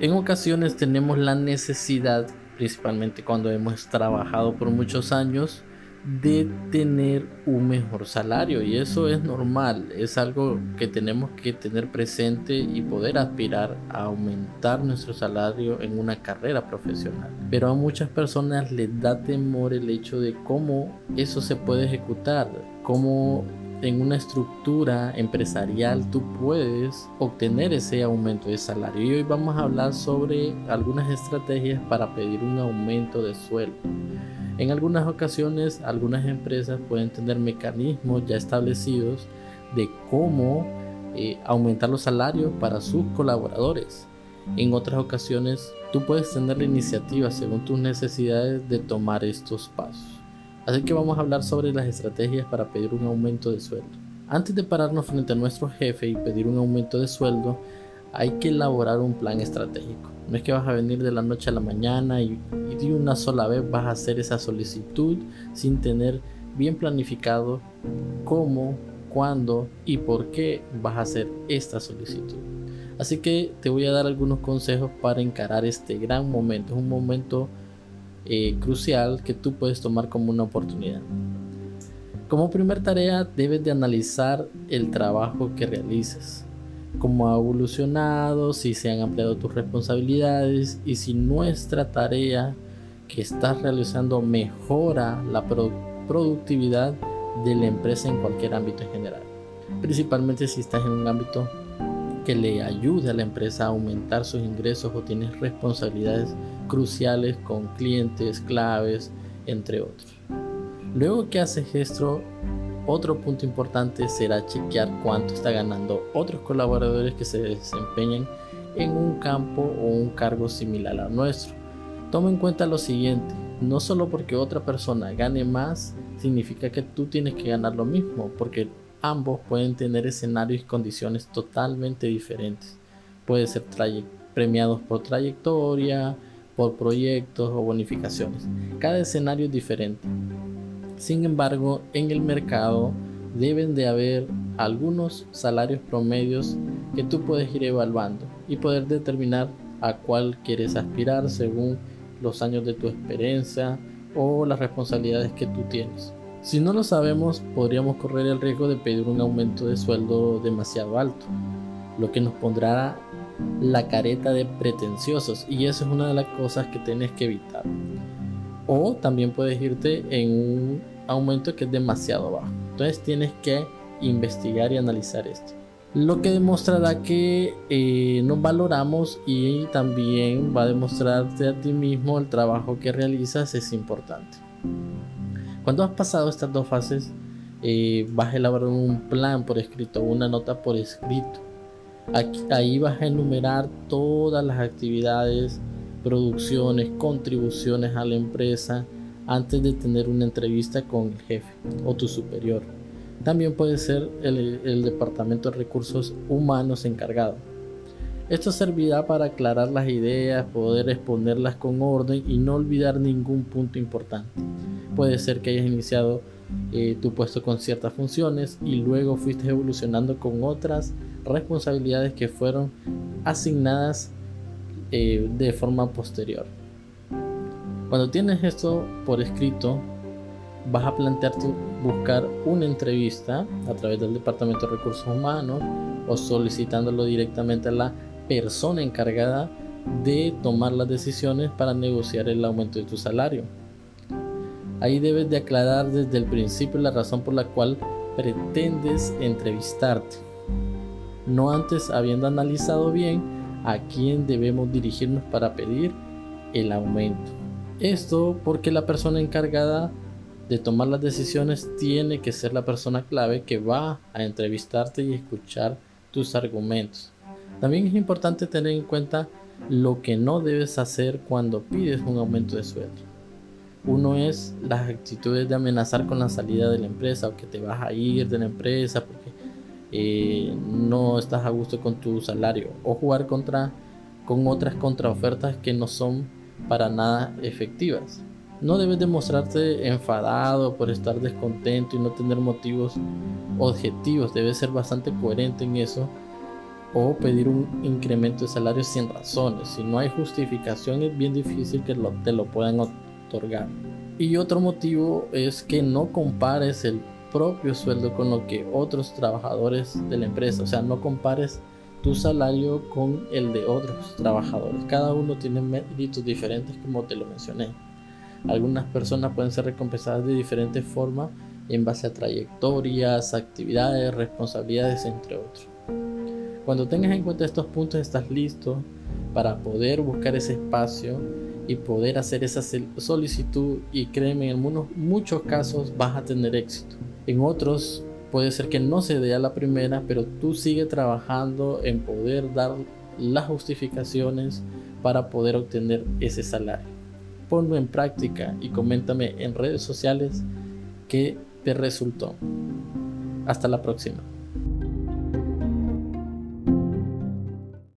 En ocasiones tenemos la necesidad, principalmente cuando hemos trabajado por muchos años, de tener un mejor salario y eso es normal, es algo que tenemos que tener presente y poder aspirar a aumentar nuestro salario en una carrera profesional. Pero a muchas personas les da temor el hecho de cómo eso se puede ejecutar, cómo en una estructura empresarial tú puedes obtener ese aumento de salario. Y hoy vamos a hablar sobre algunas estrategias para pedir un aumento de sueldo. En algunas ocasiones, algunas empresas pueden tener mecanismos ya establecidos de cómo eh, aumentar los salarios para sus colaboradores. En otras ocasiones, tú puedes tener la iniciativa según tus necesidades de tomar estos pasos. Así que vamos a hablar sobre las estrategias para pedir un aumento de sueldo. Antes de pararnos frente a nuestro jefe y pedir un aumento de sueldo, hay que elaborar un plan estratégico. No es que vas a venir de la noche a la mañana y, de una sola vez vas a hacer esa solicitud sin tener bien planificado cómo, cuándo y por qué vas a hacer esta solicitud. Así que te voy a dar algunos consejos para encarar este gran momento. Es un momento eh, crucial que tú puedes tomar como una oportunidad. Como primer tarea debes de analizar el trabajo que realices cómo ha evolucionado, si se han ampliado tus responsabilidades y si nuestra tarea que estás realizando mejora la productividad de la empresa en cualquier ámbito en general. Principalmente si estás en un ámbito que le ayude a la empresa a aumentar sus ingresos o tienes responsabilidades cruciales con clientes, claves, entre otros. Luego que haces esto, otro punto importante será chequear cuánto está ganando otros colaboradores que se desempeñan en un campo o un cargo similar al nuestro. Toma en cuenta lo siguiente, no solo porque otra persona gane más significa que tú tienes que ganar lo mismo, porque ambos pueden tener escenarios y condiciones totalmente diferentes. Puede ser premiados por trayectoria, por proyectos o bonificaciones. Cada escenario es diferente. Sin embargo, en el mercado deben de haber algunos salarios promedios que tú puedes ir evaluando y poder determinar a cuál quieres aspirar según los años de tu experiencia o las responsabilidades que tú tienes. Si no lo sabemos, podríamos correr el riesgo de pedir un aumento de sueldo demasiado alto, lo que nos pondrá la careta de pretenciosos y eso es una de las cosas que tienes que evitar. O también puedes irte en un aumento que es demasiado bajo. Entonces tienes que investigar y analizar esto. Lo que demostrará que eh, nos valoramos y también va a demostrarte a ti mismo el trabajo que realizas es importante. Cuando has pasado estas dos fases, eh, vas a elaborar un plan por escrito, una nota por escrito. Ahí vas a enumerar todas las actividades producciones, contribuciones a la empresa antes de tener una entrevista con el jefe o tu superior. También puede ser el, departamento de recursos humanos encargado. Esto servirá para aclarar las ideas, poder exponerlas con orden y no olvidar ningún punto importante. Puede ser que hayas iniciado eh, tu puesto con ciertas funciones y luego fuiste evolucionando con otras responsabilidades que fueron asignadas eh, de forma posterior. Cuando tienes esto por escrito, vas a plantearte buscar una entrevista a través del Departamento de Recursos Humanos o solicitándolo directamente a la persona encargada de tomar las decisiones para negociar el aumento de tu salario. Ahí debes de aclarar desde el principio la razón por la cual pretendes entrevistarte. No antes habiendo analizado bien a quién debemos dirigirnos para pedir el aumento. Esto porque la persona encargada de tomar las decisiones tiene que ser la persona clave que va a entrevistarte y escuchar tus argumentos. También es importante tener en cuenta lo que no debes hacer cuando pides un aumento de sueldo. Uno es las actitudes de amenazar con la salida de la empresa o que te vas a ir de la empresa porque eh, no estás a gusto con tu salario o jugar contra con otras contraofertas que no son para nada efectivas. No debes demostrarte enfadado por estar descontento y no tener motivos objetivos. Debes ser bastante coherente en eso o pedir un incremento de salario sin razones. Si no hay justificación es bien difícil que te lo puedan otorgar. Y otro motivo es que no compares el propio sueldo con lo que otros trabajadores de la empresa, o sea, no compares tu salario con el de otros trabajadores. Cada uno tiene méritos diferentes como te lo mencioné. Algunas personas pueden ser recompensadas de diferentes formas en base a trayectorias, actividades, responsabilidades, entre otros. Cuando tengas en cuenta estos puntos estás listo para poder buscar ese espacio y poder hacer esa solicitud y créeme, en muchos casos vas a tener éxito. En otros puede ser que no se dé a la primera, pero tú sigue trabajando en poder dar las justificaciones para poder obtener ese salario. Ponlo en práctica y coméntame en redes sociales qué te resultó. Hasta la próxima.